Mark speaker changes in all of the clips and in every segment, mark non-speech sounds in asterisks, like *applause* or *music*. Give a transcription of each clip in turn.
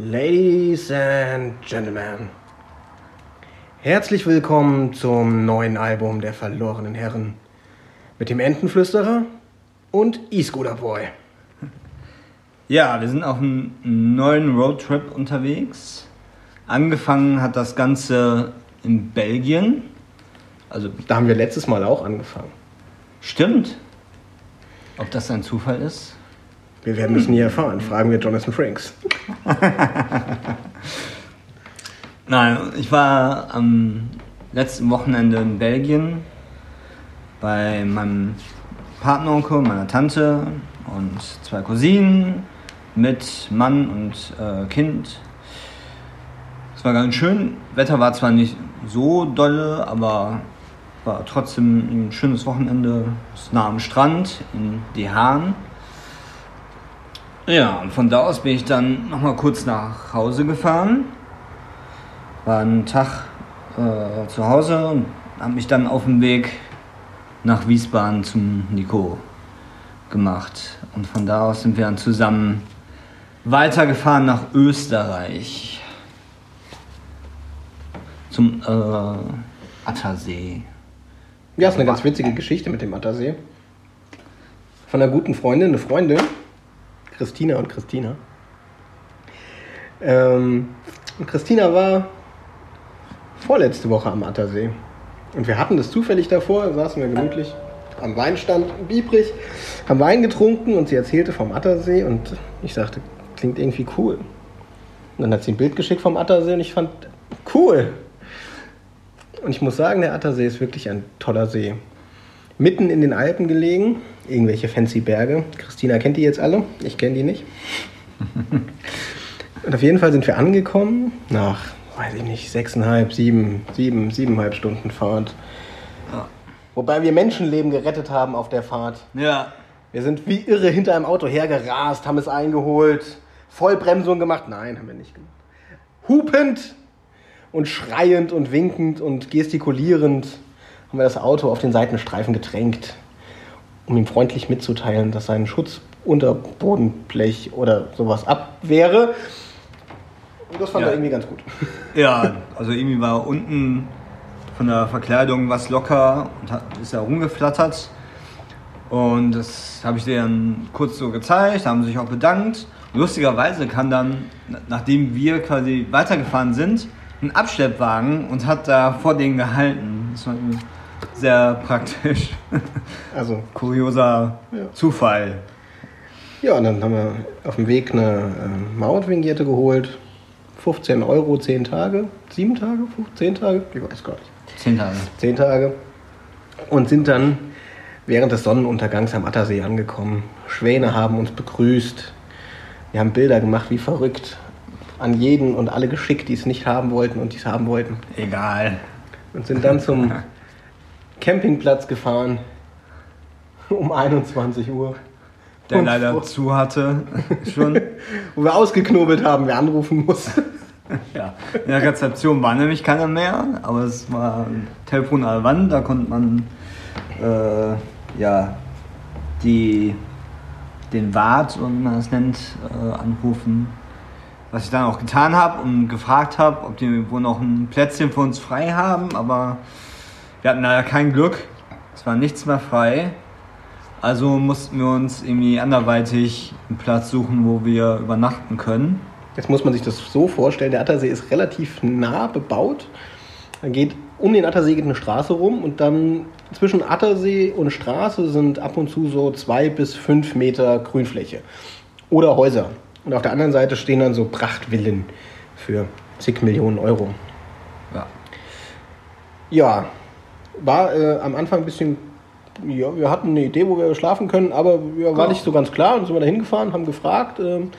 Speaker 1: Ladies and Gentlemen, herzlich willkommen zum neuen Album der verlorenen Herren mit dem Entenflüsterer und E-Scooter Boy.
Speaker 2: Ja, wir sind auf einem neuen Roadtrip unterwegs. Angefangen hat das Ganze in Belgien.
Speaker 1: Also da haben wir letztes Mal auch angefangen.
Speaker 2: Stimmt. Ob das ein Zufall ist?
Speaker 1: Wir werden es nie erfahren. Fragen wir Jonathan Franks. *laughs*
Speaker 2: Nein, ich war am letzten Wochenende in Belgien bei meinem Partneronkel, meiner Tante und zwei Cousinen mit Mann und äh, Kind. Es war ganz schön. Wetter war zwar nicht so dolle, aber war trotzdem ein schönes Wochenende. Es nah am Strand in Die Hahn. Ja, und von da aus bin ich dann nochmal kurz nach Hause gefahren. War einen Tag äh, zu Hause und habe mich dann auf dem Weg nach Wiesbaden zum Nico gemacht. Und von da aus sind wir dann zusammen weitergefahren nach Österreich. Zum äh, Attersee.
Speaker 1: Ja, ist eine ganz witzige Geschichte mit dem Attersee. Von einer guten Freundin, eine Freundin, Christina und Christina. Ähm, und Christina war vorletzte Woche am Attersee. Und wir hatten das zufällig davor, saßen wir gemütlich am Weinstand, biebrig, haben Wein getrunken und sie erzählte vom Attersee und ich sagte, klingt irgendwie cool. Und dann hat sie ein Bild geschickt vom Attersee und ich fand, cool. Und ich muss sagen, der Attersee ist wirklich ein toller See. Mitten in den Alpen gelegen, irgendwelche fancy Berge. Christina kennt die jetzt alle, ich kenne die nicht. *laughs* Und auf jeden Fall sind wir angekommen nach, weiß ich nicht, sechseinhalb, sieben, sieben, siebeneinhalb Stunden Fahrt.
Speaker 2: Ja.
Speaker 1: Wobei wir Menschenleben gerettet haben auf der Fahrt.
Speaker 2: Ja.
Speaker 1: Wir sind wie irre hinter einem Auto hergerast, haben es eingeholt, Vollbremsung gemacht. Nein, haben wir nicht gemacht. Hupend und schreiend und winkend und gestikulierend haben wir das Auto auf den Seitenstreifen gedrängt, um ihm freundlich mitzuteilen, dass sein Schutzunterbodenblech oder sowas ab wäre. Und das fand
Speaker 2: Ja.
Speaker 1: er irgendwie ganz gut. *laughs*
Speaker 2: Ja, also irgendwie war unten von der Verkleidung was locker und hat, ist da rumgeflattert. Und das habe ich denen kurz so gezeigt, haben sich auch bedankt. Lustigerweise kam dann, na- nachdem wir quasi weitergefahren sind, ein Abschleppwagen und hat da vor denen gehalten. Das war irgendwie sehr praktisch.
Speaker 1: Also,
Speaker 2: Kurioser
Speaker 1: Ja.
Speaker 2: Zufall.
Speaker 1: ja, und dann haben wir auf dem Weg eine äh, Mautvingierte geholt. 15 Euro, 10 Tage. 7 Tage? 10 Tage? Ich weiß gar nicht.
Speaker 2: Zehn Tage.
Speaker 1: zehn Tage und sind dann während des Sonnenuntergangs am Attersee angekommen. Schwäne haben uns begrüßt. Wir haben Bilder gemacht wie verrückt. An jeden und alle geschickt, die es nicht haben wollten und die es haben wollten.
Speaker 2: Egal.
Speaker 1: Und sind dann zum *laughs* Campingplatz gefahren *laughs* um 21 Uhr.
Speaker 2: Der
Speaker 1: Und
Speaker 2: leider
Speaker 1: wo-
Speaker 2: zu hatte. *laughs* Schon.
Speaker 1: Wo wir ausgeknobelt haben, wer anrufen muss. *laughs*
Speaker 2: Ja, in der Rezeption war nämlich keiner mehr, aber es war ein Telefon an der Wand, da konnte man äh, ja, die, den Wart, wie man das nennt, äh, anrufen. Was ich dann auch getan habe und gefragt habe, ob die wohl noch ein Plätzchen für uns frei haben, aber wir hatten leider kein Glück. Es war nichts mehr frei. Also mussten wir uns irgendwie anderweitig einen Platz suchen, wo wir übernachten können.
Speaker 1: Jetzt muss man sich das so vorstellen, der Attersee ist relativ nah bebaut. Dann geht um den Attersee geht eine Straße rum und dann zwischen Attersee und Straße sind ab und zu so zwei bis fünf Meter Grünfläche oder Häuser. Und auf der anderen Seite stehen dann so Prachtvillen für zig Millionen Euro.
Speaker 2: Ja.
Speaker 1: Ja, war äh, am Anfang ein bisschen, ja, wir hatten eine Idee, wo wir schlafen können, aber ja, war
Speaker 2: Ja.
Speaker 1: nicht so ganz klar. Dann sind wir da hingefahren, haben gefragt. Ähm,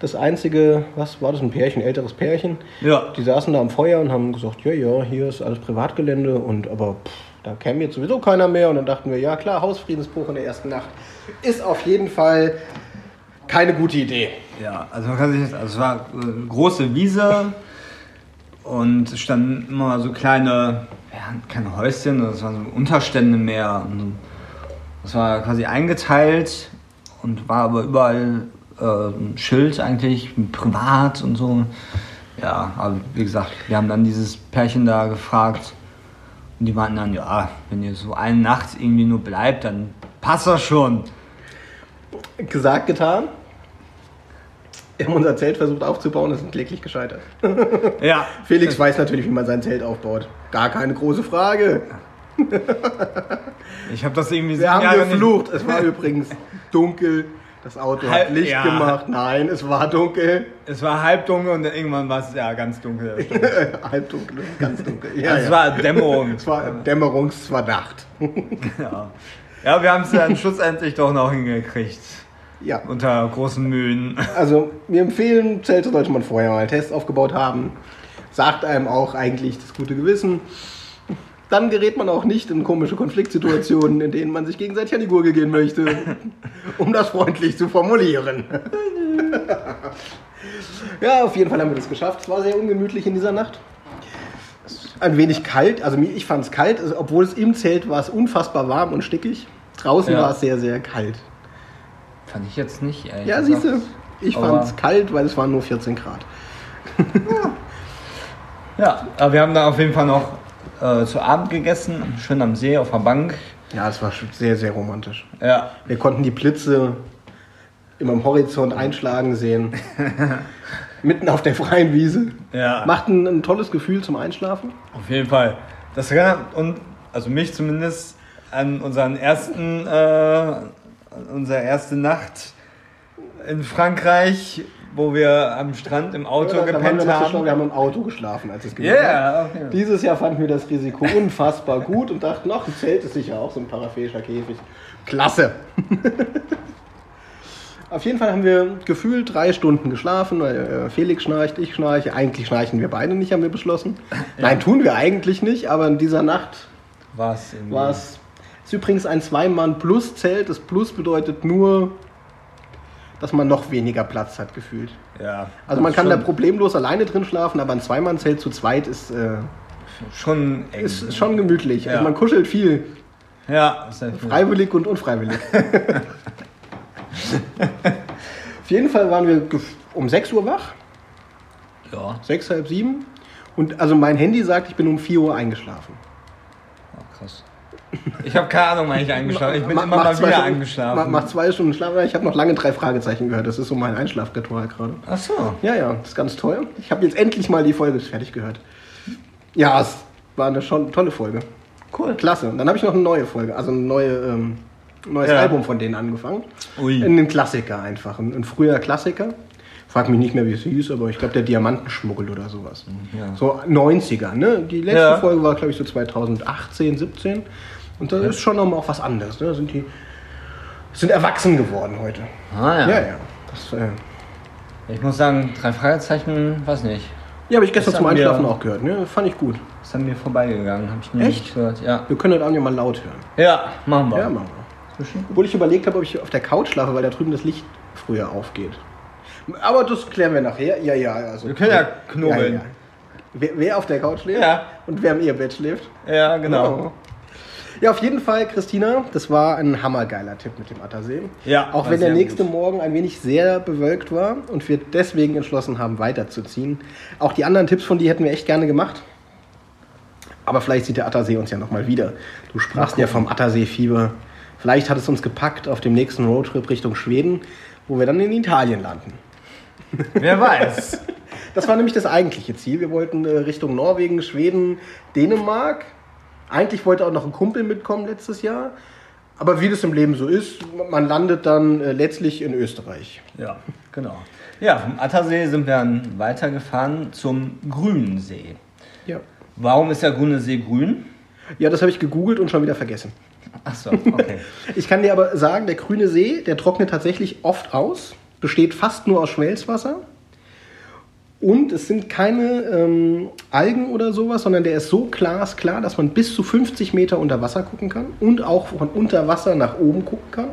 Speaker 1: das einzige, was war das, ein Pärchen, älteres Pärchen.
Speaker 2: Ja.
Speaker 1: Die saßen da am Feuer und haben gesagt, ja, ja, hier ist alles Privatgelände und aber pff, da käme jetzt sowieso keiner mehr. Und dann dachten wir, ja klar, Hausfriedensbruch in der ersten Nacht ist auf jeden Fall keine gute Idee.
Speaker 2: Ja, also man kann sich also es war äh, große Wiese und es standen immer so kleine, ja, keine Häuschen, das waren so Unterstände mehr. Und das war quasi eingeteilt und war aber überall äh, ein Schild eigentlich, privat und so. Ja, aber wie gesagt, wir haben dann dieses Pärchen da gefragt und die meinten dann, ja, wenn ihr so eine Nacht irgendwie nur bleibt, dann passt das schon.
Speaker 1: Gesagt, getan. Wir haben unser Zelt versucht aufzubauen, es sind kläglich gescheitert. *laughs*
Speaker 2: Ja, *laughs*
Speaker 1: Felix weiß natürlich, wie man sein Zelt aufbaut. Gar keine große Frage.
Speaker 2: ich habe das irgendwie
Speaker 1: Wir haben
Speaker 2: Jahre nicht-
Speaker 1: geflucht. Es war *laughs* übrigens dunkel. Das Auto
Speaker 2: Halb-
Speaker 1: hat Licht
Speaker 2: ja.
Speaker 1: gemacht. Nein, es war dunkel.
Speaker 2: Es war halbdunkel und dann irgendwann war es ja ganz dunkel. das stimmt.
Speaker 1: Halbdunkel, ganz dunkel. Ja,
Speaker 2: es
Speaker 1: ja.
Speaker 2: war Dämmerung.
Speaker 1: es war Dämmerungs, es war Nacht.
Speaker 2: Ja, ja wir haben es dann schlussendlich doch noch hingekriegt.
Speaker 1: Ja,
Speaker 2: Unter großen Mühen. *laughs*
Speaker 1: also wir empfehlen, Zelte sollte man vorher mal einen Test aufgebaut haben. Sagt einem auch eigentlich das gute Gewissen. Dann gerät man auch nicht in komische Konfliktsituationen, in denen man sich gegenseitig an die Gurgel gehen möchte, *laughs* um das freundlich zu formulieren. *laughs* ja, auf jeden Fall haben wir das geschafft. Es war sehr ungemütlich in dieser Nacht. Ein wenig kalt, also ich fand es kalt, also obwohl es im Zelt war es unfassbar warm und stickig. Draußen
Speaker 2: Ja.
Speaker 1: war es sehr, sehr kalt.
Speaker 2: Fand ich jetzt nicht, ehrlich
Speaker 1: Ja, siehst du, ich fand es kalt, weil es waren nur 14 Grad. *laughs*
Speaker 2: Ja, aber wir haben da auf jeden Fall noch äh, zu Abend gegessen, schön am See auf der Bank.
Speaker 1: Ja, es war schon sehr, sehr romantisch.
Speaker 2: Ja,
Speaker 1: Wir konnten die Blitze immer am Horizont einschlagen sehen. *laughs* Mitten auf der freien Wiese.
Speaker 2: ja.
Speaker 1: Macht ein, ein tolles Gefühl zum Einschlafen.
Speaker 2: Auf jeden Fall. Das erinnert und also mich zumindest an unseren ersten, äh, unsere erste Nacht in Frankreich, wo wir am Strand im Auto
Speaker 1: Ja,
Speaker 2: gepennt
Speaker 1: so schlau,
Speaker 2: haben.
Speaker 1: wir haben im Auto geschlafen, als es
Speaker 2: Ja,
Speaker 1: gewesen
Speaker 2: yeah, okay.
Speaker 1: Dieses Jahr fanden wir das Risiko unfassbar gut und dachten, ach, ein Zelt ist sicher auch so ein paraphischer Käfig. Klasse! *laughs* Auf jeden Fall haben wir gefühlt drei Stunden geschlafen, weil äh, Felix schnarcht, ich schnarche. Eigentlich schnarchen wir beide nicht, haben wir beschlossen. Nein, tun wir eigentlich nicht, aber in dieser Nacht war es. Ist übrigens ein Zwei-Mann-Plus-Zelt. Das Plus bedeutet nur, dass man noch weniger Platz hat, gefühlt.
Speaker 2: Ja.
Speaker 1: Also man kann da
Speaker 2: schon,
Speaker 1: problemlos alleine drin schlafen, aber ein Zweimann-Zelt zu zweit ist, äh,
Speaker 2: schon eng.
Speaker 1: ist, schon gemütlich.
Speaker 2: Ja.
Speaker 1: Also man kuschelt viel,
Speaker 2: Ja,
Speaker 1: freiwillig und unfreiwillig. *laughs* Auf jeden Fall waren wir um 6 Uhr wach,
Speaker 2: Ja,
Speaker 1: 6, halb 7. Und also mein Handy sagt, ich bin um 4 Uhr eingeschlafen.
Speaker 2: oh, krass. Ich habe keine Ahnung, wann ich eingeschlafen Ich bin
Speaker 1: Ma-
Speaker 2: immer
Speaker 1: mach
Speaker 2: mal wieder
Speaker 1: Stunden-
Speaker 2: eingeschlafen.
Speaker 1: Mach, mach zwei Stunden Schlaf. Ich habe noch lange drei Fragezeichen gehört. Das ist so mein Einschlafritual gerade.
Speaker 2: Ach so.
Speaker 1: Ja, ja, das ist ganz toll. Ich habe jetzt endlich mal die Folge fertig gehört. Ja, es war eine schon tolle Folge.
Speaker 2: Cool.
Speaker 1: Klasse. Und dann habe ich noch eine neue Folge, also ein neue, ähm, neues
Speaker 2: Ja.
Speaker 1: Album von denen angefangen.
Speaker 2: Ui.
Speaker 1: Ein Klassiker einfach, ein, ein früher Klassiker. Frag mich nicht mehr, wie es hieß, aber ich glaube, der Diamantenschmuggel oder sowas.
Speaker 2: Ja.
Speaker 1: So 90er, ne? Die letzte
Speaker 2: Ja.
Speaker 1: Folge war, glaube ich, so 2018, 17. Und da ist schon nochmal auch was anderes. Ne? Sind die sind erwachsen geworden heute.
Speaker 2: Ah ja.
Speaker 1: Ja, ja. Das, äh,
Speaker 2: Ich muss sagen, drei Fragezeichen, weiß nicht.
Speaker 1: ja, habe ich gestern
Speaker 2: Das
Speaker 1: zum Einschlafen auch gehört. Ne? Fand ich gut.
Speaker 2: Ist an mir vorbeigegangen, habe ich nie
Speaker 1: Echt?
Speaker 2: gehört. Ja.
Speaker 1: Wir können das auch mal laut hören.
Speaker 2: Ja, machen wir.
Speaker 1: Ja, machen wir. Obwohl ich überlegt habe, ob ich auf der Couch schlafe, weil da drüben das Licht früher aufgeht. Aber das klären wir nachher. Ja, ja. Also,
Speaker 2: Wir können ja knobeln.
Speaker 1: Ja, ja. Wer, wer auf der Couch schläft
Speaker 2: Ja.
Speaker 1: und wer im Ehebett schläft.
Speaker 2: Ja, genau.
Speaker 1: Ja, auf jeden Fall, Christina, das war ein hammergeiler Tipp mit dem Attersee.
Speaker 2: Ja,
Speaker 1: Auch wenn der nächste
Speaker 2: gut.
Speaker 1: Morgen ein wenig sehr bewölkt war und wir deswegen entschlossen haben, weiterzuziehen. Auch die anderen Tipps von dir hätten wir echt gerne gemacht. Aber vielleicht sieht der Attersee uns ja nochmal wieder. Du sprachst ja vom Attersee-Fieber. Vielleicht hat es uns gepackt auf dem nächsten Roadtrip Richtung Schweden, wo wir dann in Italien landen.
Speaker 2: Wer weiß. *laughs*
Speaker 1: Das war nämlich das eigentliche Ziel. Wir wollten äh, Richtung Norwegen, Schweden, Dänemark. Eigentlich wollte auch noch ein Kumpel mitkommen letztes Jahr. Aber wie das im Leben so ist, man landet dann äh, letztlich in Österreich.
Speaker 2: Ja, genau. Ja, vom Attersee sind wir dann weitergefahren zum Grünen See.
Speaker 1: Ja,
Speaker 2: Warum ist der Grüne See grün?
Speaker 1: ja das habe ich gegoogelt und schon wieder vergessen.
Speaker 2: Achso, okay. *laughs*
Speaker 1: Ich kann dir aber sagen, der grüne See, der trocknet tatsächlich oft aus, besteht fast nur aus Schmelzwasser. Und es sind keine ähm, Algen oder sowas, sondern der ist so glasklar, dass man bis zu 50 Meter unter Wasser gucken kann und auch von unter Wasser nach oben gucken kann.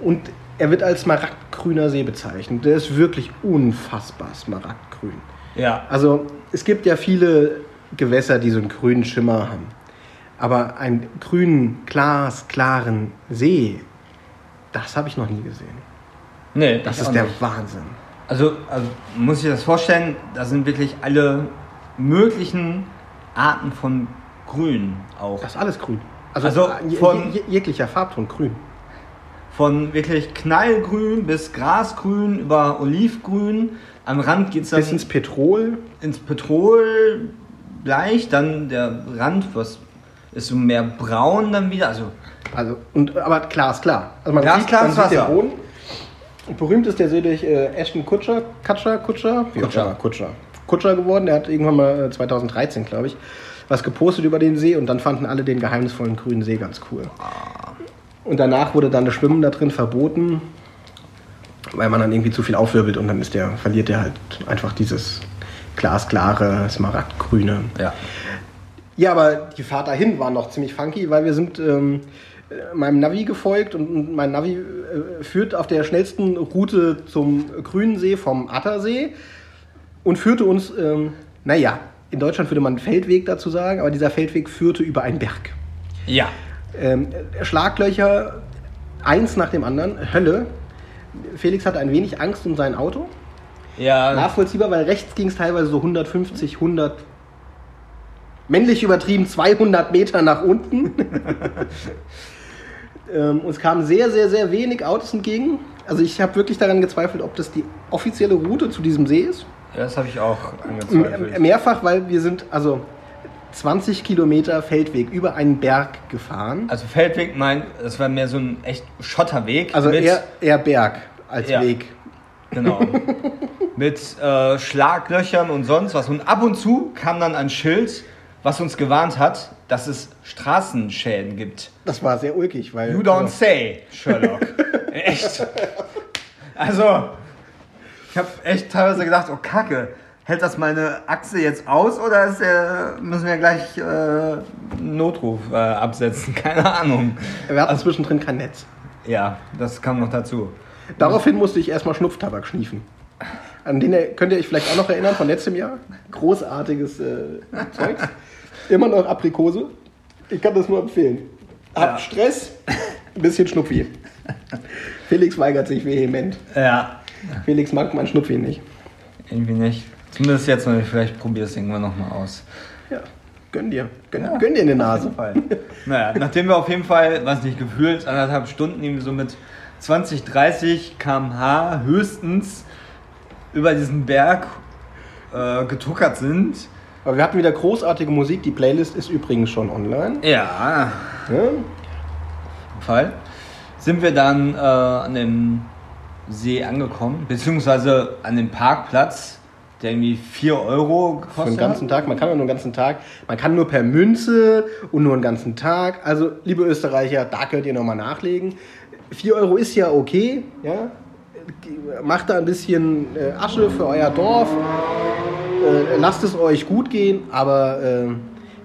Speaker 1: Und er wird als smaragdgrüner See bezeichnet. Der ist wirklich unfassbar smaragdgrün.
Speaker 2: Ja,
Speaker 1: Also es gibt ja viele Gewässer, die so einen grünen Schimmer haben. Aber einen grünen, glasklaren See, das habe ich noch nie gesehen.
Speaker 2: Nee,
Speaker 1: Das ist der
Speaker 2: nicht.
Speaker 1: Wahnsinn.
Speaker 2: Also, also muss ich das vorstellen, da sind wirklich alle möglichen Arten von Grün auch.
Speaker 1: Das ist alles grün. Also,
Speaker 2: Also
Speaker 1: je,
Speaker 2: von-
Speaker 1: je, jeglicher Farbton grün.
Speaker 2: Von wirklich knallgrün bis grasgrün über olivgrün. Am Rand geht es dann
Speaker 1: Bis ins Petrol.
Speaker 2: ins Petrol gleich, dann der Rand, was ist so mehr braun dann wieder. Also
Speaker 1: Also, und, aber klar ist klar. Also man
Speaker 2: Glas,
Speaker 1: sieht,
Speaker 2: klares
Speaker 1: man sieht den
Speaker 2: Wasser.
Speaker 1: Boden. Berühmt ist der See durch äh, Ashton Kutscher, Kutscher, Kutscher,
Speaker 2: Kutscher.
Speaker 1: Kutscher. Kutscher geworden. Der hat irgendwann mal äh, 2013, glaube ich, was gepostet über den See und dann fanden alle den geheimnisvollen grünen See ganz cool. Und danach wurde dann das Schwimmen da drin verboten, weil man dann irgendwie zu viel aufwirbelt und dann ist der, verliert der halt einfach dieses glasklare, smaragdgrüne.
Speaker 2: ja.
Speaker 1: Ja, aber die Fahrt dahin war noch ziemlich funky, weil wir sind ähm, äh, meinem Navi gefolgt und- mein Navi äh, führt auf der schnellsten Route zum Grünen See vom Attersee und führte uns, ähm, naja, in Deutschland würde man Feldweg dazu sagen, aber dieser Feldweg führte über einen Berg.
Speaker 2: Ja.
Speaker 1: Ähm, Schlaglöcher, eins nach dem anderen, Hölle. Felix hatte ein wenig Angst um sein Auto.
Speaker 2: Ja.
Speaker 1: Nachvollziehbar, weil rechts ging es teilweise so 150, 100, männlich übertrieben 200 Meter nach unten. *laughs* ähm, uns kamen sehr, sehr, sehr wenig Autos entgegen. Also ich habe wirklich daran gezweifelt, ob das die offizielle Route zu diesem See ist.
Speaker 2: Das habe ich auch angezweifelt.
Speaker 1: mehrfach, weil wir sind also 20 Kilometer Feldweg über einen Berg gefahren.
Speaker 2: Also Feldweg meint, das war mehr so ein echt Schotterweg.
Speaker 1: Also eher, eher Berg als
Speaker 2: Ja.
Speaker 1: Weg.
Speaker 2: Genau. *laughs* mit äh, Schlaglöchern und sonst was. Und ab und zu kam dann ein Schild, was uns gewarnt hat, dass es Straßenschäden gibt.
Speaker 1: Das war sehr ulkig, weil...
Speaker 2: You don't
Speaker 1: also,
Speaker 2: say, Sherlock. *laughs* echt. Also, ich habe echt teilweise gedacht, oh Kacke, hält das meine Achse jetzt aus oder der, müssen wir gleich äh, einen Notruf äh, absetzen? *laughs* Keine Ahnung.
Speaker 1: wir hatten zwischendrin kein Netz.
Speaker 2: Ja, das kam noch dazu.
Speaker 1: Daraufhin musste ich erstmal Schnupftabak schniefen. An den könnt ihr euch vielleicht auch noch erinnern von letztem Jahr. Großartiges äh, Zeugs. *laughs* Immer noch Aprikose. Ich kann das nur empfehlen. Habt
Speaker 2: Ja.
Speaker 1: Stress, ein bisschen Schnupfi. Felix weigert sich vehement.
Speaker 2: Ja,
Speaker 1: Felix mag mein Schnupfi nicht.
Speaker 2: irgendwie nicht. Zumindest jetzt noch nicht. Vielleicht probier es irgendwann nochmal aus.
Speaker 1: Ja, gönn dir. Gönn, gönn dir in die Nase.
Speaker 2: naja, nachdem wir auf jeden Fall, weiß nicht, gefühlt anderthalb Stunden irgendwie so mit 20, 30 km/h höchstens über diesen Berg äh, getuckert sind.
Speaker 1: Aber wir hatten wieder großartige Musik. Die Playlist ist übrigens schon online.
Speaker 2: Ja,
Speaker 1: Ja?
Speaker 2: Fall. Sind wir dann äh, an dem See angekommen, beziehungsweise an dem Parkplatz, der irgendwie 4 Euro gekostet
Speaker 1: Für den ganzen Tag. Man kann ja nur einen ganzen Tag. Man kann nur per Münze und nur einen ganzen Tag. Also, liebe Österreicher, da könnt ihr nochmal nachlegen. 4 Euro ist ja okay. Ja? Macht da ein bisschen äh, Asche für euer Dorf. Äh, lasst es euch gut gehen. Aber äh,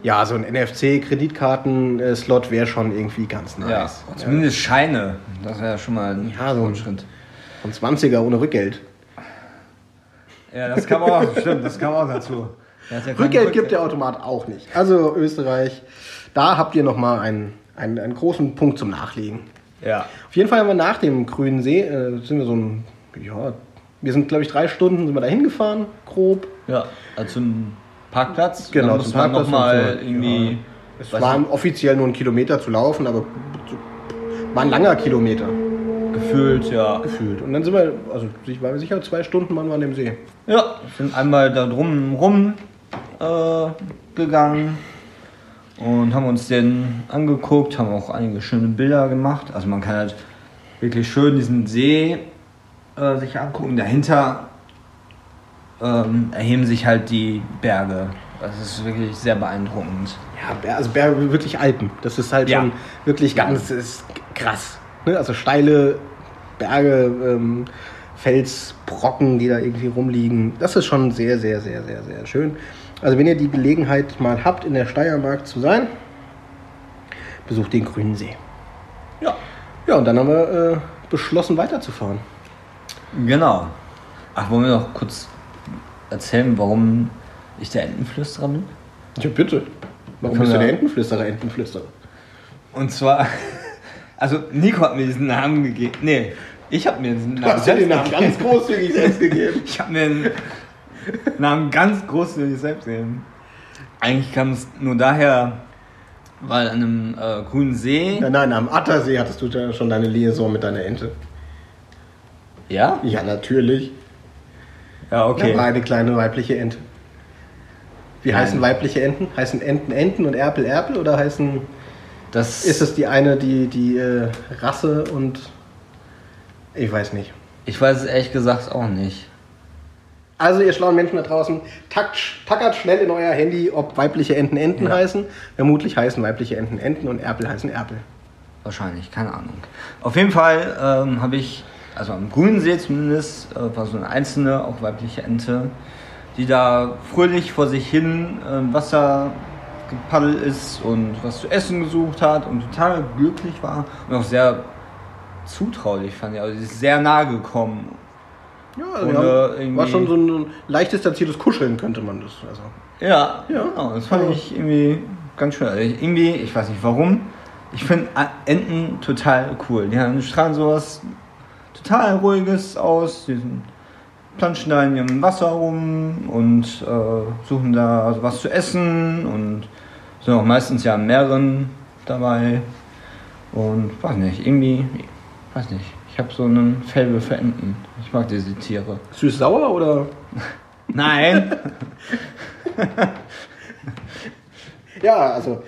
Speaker 1: ja, so ein NFC-Kreditkarten-Slot wäre schon irgendwie ganz
Speaker 2: hat. Ja,
Speaker 1: nice.
Speaker 2: zumindest Scheine. Das wäre schon mal ein
Speaker 1: Ja, so ein
Speaker 2: Schritt.
Speaker 1: Von 20er ohne Rückgeld.
Speaker 2: Ja, das kam auch, *laughs* stimmt, das kam auch dazu. Ja kein
Speaker 1: Rückgeld gibt der Automat auch nicht. Also Österreich, da habt ihr nochmal einen, einen, einen großen Punkt zum Nachlegen.
Speaker 2: Ja.
Speaker 1: Auf jeden Fall haben wir nach dem Grünen See, äh, sind wir so ein, ja, wir sind glaube ich drei Stunden sind wir da hingefahren, grob.
Speaker 2: Ja, also zum Parkplatz.
Speaker 1: Genau, zum Parkplatz und so.
Speaker 2: irgendwie.
Speaker 1: Ja. Es waren offiziell nur ein Kilometer zu laufen, aber war ein langer Kilometer
Speaker 2: gefühlt, ja.
Speaker 1: gefühlt. Und dann sind wir, also ich war mir sicher, zwei Stunden waren wir an dem See.
Speaker 2: Ja, sind einmal da drum rum äh, gegangen und haben uns den angeguckt, haben auch einige schöne Bilder gemacht. Also man kann halt wirklich schön diesen See äh, sich angucken. Dahinter ähm, erheben sich halt die Berge. Das ist wirklich sehr beeindruckend.
Speaker 1: Ja, also Berge, wirklich Alpen. Das ist halt
Speaker 2: Ja.
Speaker 1: schon wirklich ganz ist krass. Ne? Also steile Berge, ähm, Felsbrocken, die da irgendwie rumliegen. Das ist schon sehr, sehr, sehr, sehr, sehr schön. Also wenn ihr die Gelegenheit mal habt, in der Steiermark zu sein, besucht den Grünen See.
Speaker 2: Ja.
Speaker 1: Ja, und dann haben wir äh, beschlossen, weiterzufahren.
Speaker 2: Genau. Ach, wollen wir noch kurz erzählen, warum ich der Entenflüsterer bin?
Speaker 1: Ja, bitte. Warum bist du der Entenflüsterer, Entenflüsterer?
Speaker 2: Und zwar, *laughs* also Nico hat mir diesen Namen gegeben. Nee, Ich habe mir
Speaker 1: Du
Speaker 2: Namen
Speaker 1: hast ja den Namen *laughs* ganz großzügig selbst gegeben.
Speaker 2: Ich habe mir den Namen ganz großzügig selbst gegeben. Eigentlich kam es nur daher, weil an einem äh, grünen See.
Speaker 1: Nein, nein, am Attersee hattest du ja schon deine Liaison mit deiner Ente.
Speaker 2: Ja?
Speaker 1: Ja, natürlich.
Speaker 2: Ja,
Speaker 1: Okay.
Speaker 2: okay.
Speaker 1: war eine kleine weibliche Ente. Wie
Speaker 2: Nein.
Speaker 1: heißen weibliche Enten? Heißen Enten Enten und Erpel Erpel oder heißen
Speaker 2: Das
Speaker 1: ist es die eine die die äh, Rasse und ich weiß nicht.
Speaker 2: Ich weiß es ehrlich gesagt auch nicht.
Speaker 1: Also ihr schlauen Menschen da draußen, tackt, tackert schnell in euer Handy, ob weibliche Enten Enten
Speaker 2: Ja.
Speaker 1: heißen. Vermutlich heißen weibliche Enten Enten und Erpel heißen Erpel.
Speaker 2: Wahrscheinlich, keine Ahnung. Auf jeden Fall ähm, habe ich, also am grünen See zumindest, äh, war so eine einzelne, auch weibliche Ente, die da fröhlich vor sich hin äh, im Wasser gepaddelt ist und was zu essen gesucht hat und total glücklich war und auch sehr zutraulich fand ich. Also sie ist sehr nahe gekommen.
Speaker 1: Ja, also haben,
Speaker 2: irgendwie-
Speaker 1: war schon so ein leicht distanziertes Kuscheln, könnte man das. Also.
Speaker 2: Ja,
Speaker 1: Ja.
Speaker 2: Genau, das fand
Speaker 1: Ja.
Speaker 2: ich irgendwie ganz schön. Also ich, irgendwie, ich weiß nicht warum, ich finde Enten total cool. Die haben, strahlen sowas total ruhiges aus. Die planschen da in ihrem Wasser rum und äh, suchen da was zu essen und sind auch meistens ja an mehreren dabei. Und weiß nicht, irgendwie, weiß nicht, ich habe so einen Faible für Enten. Ich mag diese Tiere.
Speaker 1: Süß-sauer oder? *laughs*
Speaker 2: Nein! *laughs*
Speaker 1: Ja, also.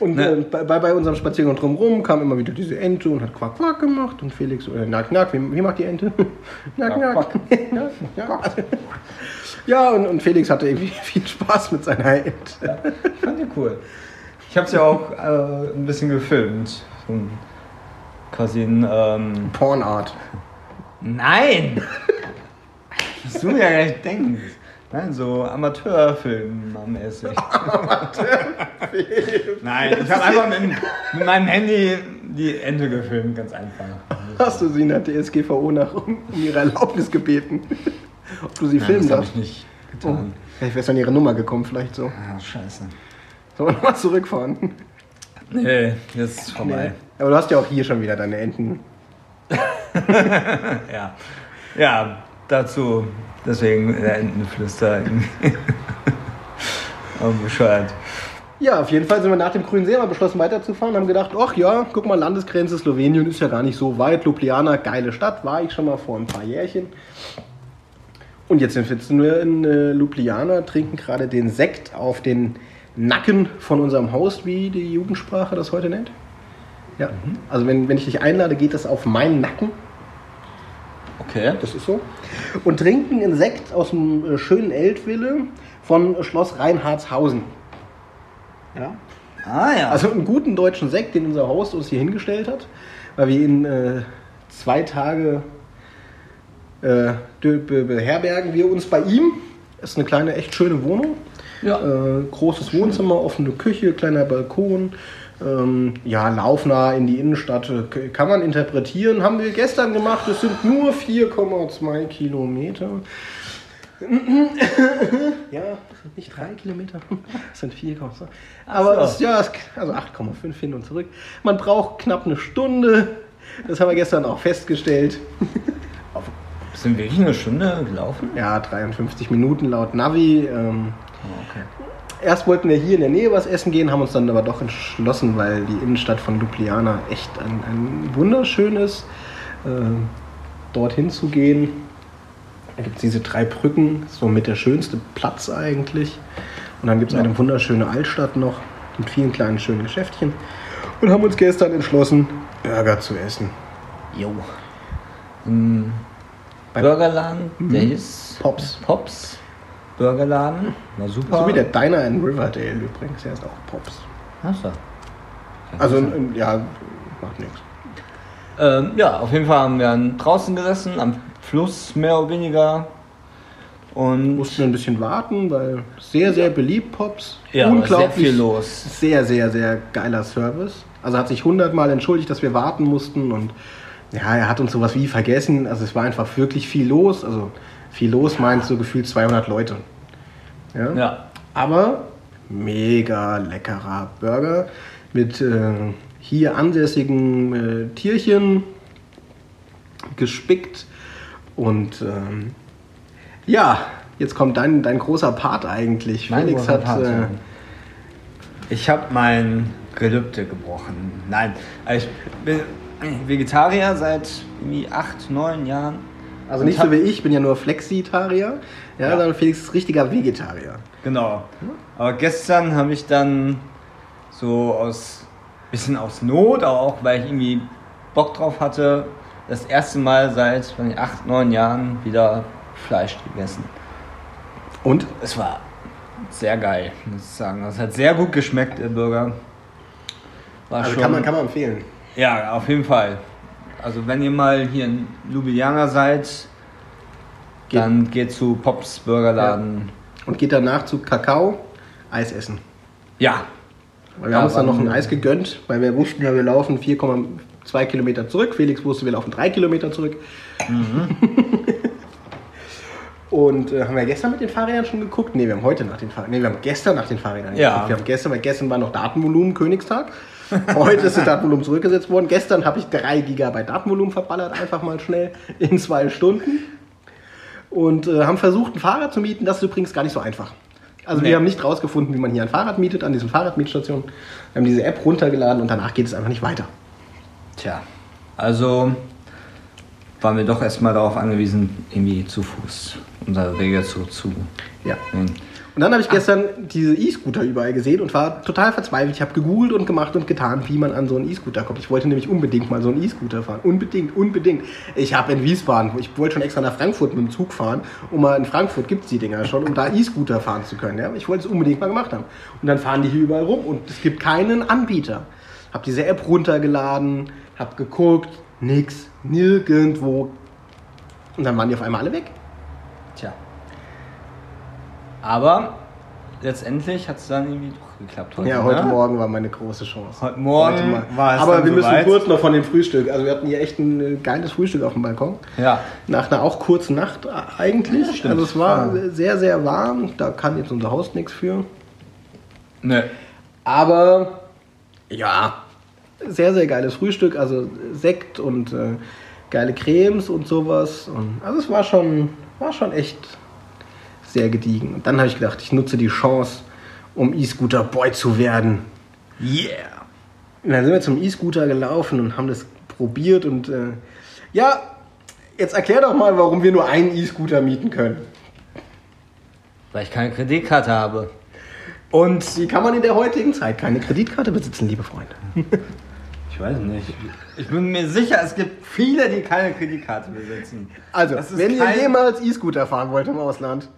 Speaker 1: Und
Speaker 2: Ne.
Speaker 1: äh, bei, bei unserem Spaziergang drumherum kam immer wieder diese Ente und hat Quack Quack gemacht und Felix, oder Knack Knack, wie, wie macht die Ente? *laughs* Knack
Speaker 2: Quack,
Speaker 1: Knack. Knack, Knack. Ja, und, und Felix hatte irgendwie viel Spaß mit seiner Ente.
Speaker 2: Ich fand die cool. Ich habe sie auch äh, ein bisschen gefilmt. So ein, quasi ein. Ähm,
Speaker 1: Pornart.
Speaker 2: Nein! Was du mir ja gleich denkst. Nein, so Amateurfilm-mäßig. *laughs* Nein, ich habe einfach mit, mit meinem Handy die Ente gefilmt, ganz einfach.
Speaker 1: Hast du sie in der DSGVO nach um, ihre Erlaubnis gebeten? Ob du sie
Speaker 2: Nein,
Speaker 1: filmen
Speaker 2: das habe
Speaker 1: darfst?
Speaker 2: ich nicht
Speaker 1: Oh,
Speaker 2: getan.
Speaker 1: vielleicht wärst du an ihre Nummer gekommen, vielleicht so.
Speaker 2: Ah, scheiße.
Speaker 1: Sollen wir nochmal zurückfahren?
Speaker 2: Nee, jetzt ist vorbei.
Speaker 1: Aber du hast ja auch hier schon wieder deine Enten. *laughs*
Speaker 2: Ja. Ja, dazu, deswegen der Entenflüster. *laughs* Oh, bescheuert.
Speaker 1: Ja, auf jeden Fall sind wir nach dem Grünen See mal beschlossen weiterzufahren. Haben gedacht, ach ja, guck mal, Landesgrenze Slowenien ist ja gar nicht so weit. Ljubljana, geile Stadt, war ich schon mal vor ein paar Jährchen. Und jetzt sitzen wir in äh, Ljubljana, trinken gerade den Sekt auf den Nacken von unserem Host, wie die Jugendsprache das heute nennt. Ja, also wenn, wenn ich dich einlade, geht das auf meinen Nacken.
Speaker 2: Okay.
Speaker 1: Das ist so. Und trinken einen Sekt aus dem äh, schönen Eltville von Schloss Reinhardshausen. Ja.
Speaker 2: Ah ja.
Speaker 1: Also einen guten deutschen Sekt, den unser Host uns hier hingestellt hat, weil wir ihn äh, zwei Tage äh, be- be- beherbergen wir uns bei ihm. Ist eine kleine, echt schöne Wohnung.
Speaker 2: Ja.
Speaker 1: Äh, großes Wohnzimmer, offene Küche, kleiner Balkon. Ähm, ja, laufnah in die Innenstadt äh, kann man interpretieren. Haben wir gestern gemacht. Es sind nur 4,2 Kilometer. *laughs* Ja, das sind nicht drei Kilometer, *laughs* das sind 4,2. Aber es, ja, es, also 8,5 hin und zurück. Man braucht knapp eine Stunde. Das haben wir gestern auch festgestellt. *laughs*
Speaker 2: Sind wir wirklich eine Stunde gelaufen?
Speaker 1: Ja, 53 Minuten laut Navi. Ähm,
Speaker 2: okay.
Speaker 1: erst wollten wir hier in der Nähe was essen gehen, haben uns dann aber doch entschlossen, weil die Innenstadt von Ljubljana echt ein, ein wunderschön ist, äh, dorthin zu gehen. Da gibt es diese drei Brücken, so mit der schönste Platz eigentlich. Und dann gibt es
Speaker 2: Ja.
Speaker 1: eine wunderschöne Altstadt noch mit vielen kleinen schönen Geschäftchen. Und haben uns gestern entschlossen, Burger zu essen.
Speaker 2: Jo. Ein Burgerladen, der hieß
Speaker 1: Pops.
Speaker 2: Pops. Burgerladen. War super.
Speaker 1: So wie der Diner in Riverdale übrigens, der ist auch Pops.
Speaker 2: Achso.
Speaker 1: Also, ähm, ja, macht nichts.
Speaker 2: Ähm, ja, auf jeden Fall haben wir draußen gesessen, am Fluss mehr oder weniger. Und
Speaker 1: Mussten ein bisschen warten, weil sehr, sehr beliebt Pops.
Speaker 2: ja,
Speaker 1: Unglaublich
Speaker 2: sehr viel los.
Speaker 1: Sehr, sehr, sehr geiler Service. Also hat sich hundertmal entschuldigt, dass wir warten mussten und ja, er hat uns sowas wie vergessen. Also es war einfach wirklich viel los. Also viel los meint so gefühlt 200 Leute. Ja.
Speaker 2: Ja.
Speaker 1: Aber mega leckerer Burger mit äh, hier ansässigen äh, Tierchen. gespickt. Und ähm, ja, jetzt kommt dein, dein großer Part eigentlich.
Speaker 2: Mein
Speaker 1: Felix hat.
Speaker 2: Part,
Speaker 1: Äh.
Speaker 2: Ich habe mein Gelübde gebrochen. Nein, ich bin Vegetarier seit irgendwie acht, neun Jahren.
Speaker 1: Also nicht so wie ich, bin ja nur Flexitarier. Ja,
Speaker 2: Ja.
Speaker 1: sondern Felix ist richtiger Vegetarier.
Speaker 2: Genau. Aber gestern habe ich dann so aus bisschen aus Not, aber auch weil ich irgendwie Bock drauf hatte, das erste Mal seit nicht, acht, neun Jahren wieder Fleisch gegessen.
Speaker 1: Und?
Speaker 2: Es war sehr geil, muss ich sagen. Es hat sehr gut geschmeckt, der Burger. War
Speaker 1: Also
Speaker 2: schon,
Speaker 1: kann man, kann man empfehlen.
Speaker 2: Ja, auf jeden Fall. Also wenn ihr mal hier in Ljubljana seid,
Speaker 1: Geht.
Speaker 2: dann geht zu Pops Burgerladen.
Speaker 1: Und geht danach zu Kakao, Eis essen.
Speaker 2: Ja.
Speaker 1: Weil wir
Speaker 2: Ja,
Speaker 1: haben uns dann noch ein Eis gegönnt, weil wir wussten ja, wir laufen 4,2 Kilometer zurück. Felix wusste, wir laufen 3 Kilometer zurück.
Speaker 2: Mhm. *laughs*
Speaker 1: Und äh, haben wir gestern mit den Fahrrädern schon geguckt? Ne, wir haben heute nach den Fahrrädern. Ne, wir haben gestern nach den Fahrrädern
Speaker 2: Ja.
Speaker 1: geguckt. Wir haben gestern, weil gestern war noch Datenvolumen Königstag. *laughs* Heute ist das Datenvolumen zurückgesetzt worden. Gestern habe ich 3 Gigabyte Datenvolumen verballert, einfach mal schnell in zwei Stunden. Und äh, haben versucht, ein Fahrrad zu mieten. Das ist übrigens gar nicht so einfach. Also
Speaker 2: Nee.
Speaker 1: wir haben nicht rausgefunden, wie man hier ein Fahrrad mietet an diesen Fahrradmietstationen. Wir haben diese App runtergeladen und danach geht es einfach nicht weiter.
Speaker 2: Tja, also waren wir doch erstmal darauf angewiesen, irgendwie zu Fuß unsere Wege zu, zu
Speaker 1: Ja.
Speaker 2: gehen.
Speaker 1: Und dann habe ich gestern diese E-Scooter überall gesehen und war total verzweifelt. Ich habe gegoogelt und gemacht und getan, wie man an so einen E-Scooter kommt. Ich wollte nämlich unbedingt mal so einen E-Scooter fahren. Unbedingt, unbedingt. Ich habe in Wiesbaden, ich wollte schon extra nach Frankfurt mit dem Zug fahren, um mal in Frankfurt gibt es die Dinger schon, um da E-Scooter fahren zu können. Ja? Ich wollte es unbedingt mal gemacht haben. Und dann fahren die hier überall rum und es gibt keinen Anbieter. Habe diese App runtergeladen, habe geguckt, nix, nirgendwo. Und dann waren die auf einmal alle weg.
Speaker 2: Aber letztendlich hat es dann irgendwie doch geklappt heute.
Speaker 1: Ja, heute
Speaker 2: ne?
Speaker 1: Morgen war meine große Chance.
Speaker 2: Heute Morgen
Speaker 1: Heute
Speaker 2: war es
Speaker 1: Aber wir müssen
Speaker 2: soweit.
Speaker 1: kurz noch von dem Frühstück. Also wir hatten hier echt ein äh, geiles Frühstück auf dem Balkon.
Speaker 2: Ja.
Speaker 1: Nach einer auch kurzen Nacht äh, eigentlich.
Speaker 2: Stimmt.
Speaker 1: Also es war
Speaker 2: Ja.
Speaker 1: sehr, sehr warm. Da kann jetzt unser Haus nichts für.
Speaker 2: Ne.
Speaker 1: Aber ja, sehr, sehr geiles Frühstück. Also Sekt und äh, geile Cremes und sowas. Und, also es war schon, war schon echt sehr gediegen. Und dann habe ich gedacht, ich nutze die Chance, um E-Scooter Boy zu werden.
Speaker 2: Yeah.
Speaker 1: Und dann sind wir zum E-Scooter gelaufen und haben das probiert und äh, ja, jetzt erklär doch mal, warum wir nur einen E-Scooter mieten können.
Speaker 2: Weil ich keine Kreditkarte habe. Und
Speaker 1: Wie kann man in der heutigen Zeit keine Kreditkarte besitzen, liebe Freunde? *laughs*
Speaker 2: ich weiß nicht. Ich bin mir sicher, es gibt viele, die keine Kreditkarte besitzen.
Speaker 1: Also, wenn ihr jemals E-Scooter fahren wollt im Ausland,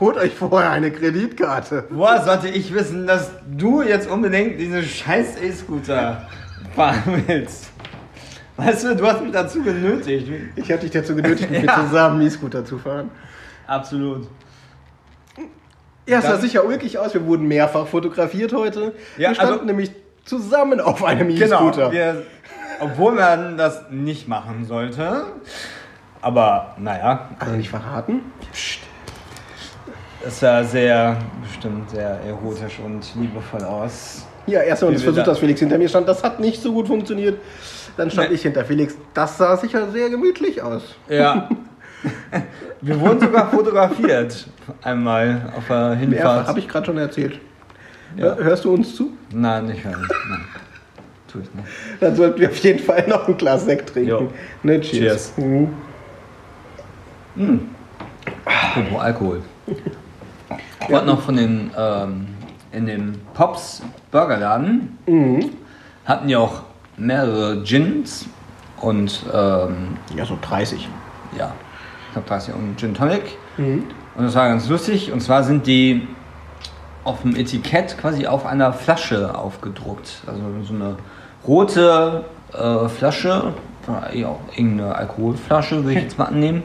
Speaker 1: holt euch vorher eine Kreditkarte.
Speaker 2: Woher sollte ich wissen, dass du jetzt unbedingt diese scheiß E-Scooter fahren willst? Weißt du, du hast mich dazu genötigt.
Speaker 1: Ich hatte dich dazu genötigt, mit *laughs* mir
Speaker 2: Ja.
Speaker 1: zusammen E-Scooter zu fahren.
Speaker 2: Absolut.
Speaker 1: Ja, es sah sicher ulkig aus. Wir wurden mehrfach fotografiert heute.
Speaker 2: Ja,
Speaker 1: wir standen
Speaker 2: also-
Speaker 1: nämlich zusammen auf einem
Speaker 2: Genau.
Speaker 1: E-Scooter.
Speaker 2: Wir, obwohl man das nicht machen sollte. Aber naja,
Speaker 1: also nicht verraten.
Speaker 2: Es sah sehr, bestimmt sehr erotisch und liebevoll aus.
Speaker 1: Ja, erst haben wir versucht,
Speaker 2: da-
Speaker 1: dass Felix hinter mir stand. Das hat nicht so gut funktioniert. Dann stand
Speaker 2: Nee.
Speaker 1: ich hinter Felix. Das sah sicher sehr gemütlich aus.
Speaker 2: Ja. *laughs* Wir wurden sogar fotografiert. Einmal auf der Hinfahrt.
Speaker 1: habe ich gerade schon erzählt.
Speaker 2: Ja.
Speaker 1: Hör- Hörst du uns zu?
Speaker 2: Nein, nicht hören. Nein. Tu ich nicht.
Speaker 1: Dann sollten wir auf jeden Fall noch ein Glas Sekt trinken.
Speaker 2: Jo.
Speaker 1: Ne, cheers.
Speaker 2: Cheers.
Speaker 1: Mhm.
Speaker 2: Apropos Alkohol. Ich wollte noch von den, ähm, in dem Pops Burgerladen
Speaker 1: Mhm.
Speaker 2: hatten die auch mehrere Gins und ähm,
Speaker 1: Ja, so 30.
Speaker 2: ja, ich glaube 30 und Gin Tonic.
Speaker 1: Mhm.
Speaker 2: Und das war ganz lustig. Und zwar sind die auf dem Etikett quasi auf einer Flasche aufgedruckt. Also so eine rote äh, Flasche, ja, auch irgendeine Alkoholflasche würde ich *laughs* jetzt mal annehmen.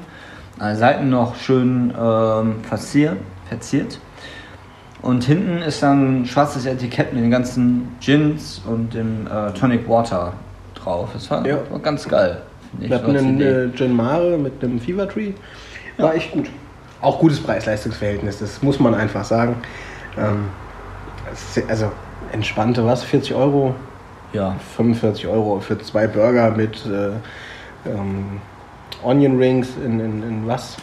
Speaker 2: An den Seiten noch schön ähm, verziert, verziert. Und hinten ist dann ein schwarzes Etikett mit den ganzen Gins und dem äh, Tonic Water drauf. Das war,
Speaker 1: Ja.
Speaker 2: war ganz geil. ich,
Speaker 1: Wir hatten einen äh, Gin Mare mit einem Fever Tree. War echt gut. Auch gutes Preis-Leistungs-Verhältnis, das muss man einfach sagen. Ähm, also entspannte was, 40 Euro,
Speaker 2: Ja,
Speaker 1: 45 Euro für zwei Burger mit äh, ähm, Onion Rings in, in, in was?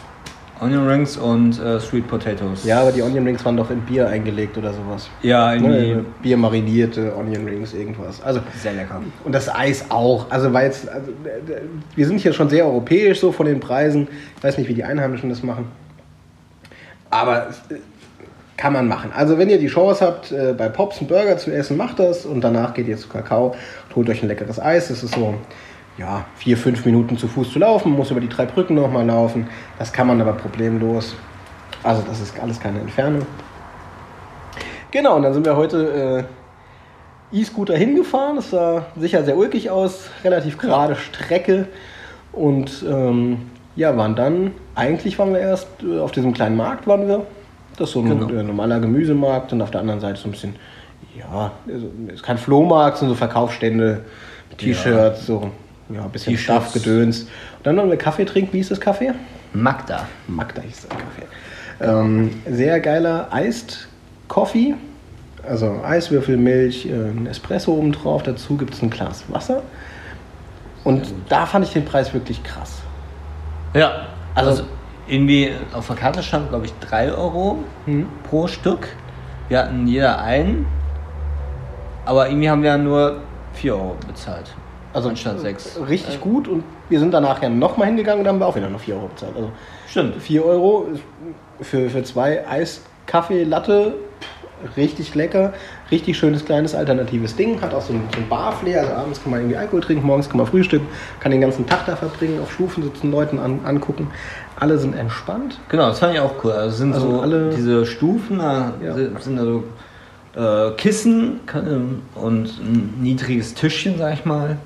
Speaker 2: Onion Rings und äh, Sweet Potatoes.
Speaker 1: Ja, aber die Onion Rings waren doch in Bier eingelegt oder sowas.
Speaker 2: Ja, irgendwie
Speaker 1: Ne, Bier marinierte Onion Rings, irgendwas. Also,
Speaker 2: sehr lecker.
Speaker 1: und das Eis auch. Also, weil jetzt, also, wir sind hier schon sehr europäisch so von den Preisen. Ich weiß nicht, wie die Einheimischen das machen. Aber äh, kann man machen. Also, wenn ihr die Chance habt, äh, bei Pops einen Burger zu essen, macht das. Und danach geht ihr zu Kakao und holt euch ein leckeres Eis. Das ist so, ja, vier, fünf Minuten zu Fuß zu laufen. Muss über die drei Brücken nochmal laufen. Das kann man aber problemlos. Also, das ist alles keine Entfernung. Genau, und dann sind wir heute äh, E-Scooter hingefahren. Das sah sicher sehr ulkig aus, relativ gerade Strecke. Und ähm, ja, waren dann, eigentlich waren wir erst äh, auf diesem kleinen Markt, waren wir. Das ist so ein
Speaker 2: Genau.
Speaker 1: äh, normaler Gemüsemarkt und auf der anderen Seite so ein bisschen, ja, also, ist kein Flohmarkt, sind so Verkaufsstände, T-Shirts, so, ja, ein bisschen. Stuff, Gedöns. Und dann wollen wir Kaffee trinken. Wie ist das Kaffee?
Speaker 2: Magda.
Speaker 1: Magda hieß das Kaffee. Ähm, sehr geiler Iced Coffee. Also Eiswürfel, Milch, äh, ein Espresso oben drauf. Dazu gibt es ein Glas Wasser. Und da fand ich den Preis wirklich krass.
Speaker 2: Ja, also,
Speaker 1: Also-
Speaker 2: irgendwie auf der Karte stand, glaube ich, 3 Euro
Speaker 1: Hm.
Speaker 2: pro Stück. Wir hatten jeder einen, aber irgendwie haben wir nur 4 Euro bezahlt.
Speaker 1: Also
Speaker 2: anstatt 6.
Speaker 1: richtig gut. Und wir sind danach ja nochmal hingegangen und haben wir auch wieder noch 4 Euro bezahlt. Also
Speaker 2: Stimmt.
Speaker 1: 4 Euro für, für zwei Eiskaffee Latte richtig lecker, richtig schönes kleines alternatives Ding, hat auch so ein, so ein Barflair, also abends kann man irgendwie Alkohol trinken, morgens kann man frühstücken, kann den ganzen Tag da verbringen, auf Stufen sitzen, Leuten an, angucken. Alle sind entspannt.
Speaker 2: Genau, das fand ich auch cool. Also sind
Speaker 1: Also
Speaker 2: so
Speaker 1: alle-
Speaker 2: diese Stufen, da
Speaker 1: Ja.
Speaker 2: sind sind da so äh, Kissen kann- und ein niedriges Tischchen, sag ich mal.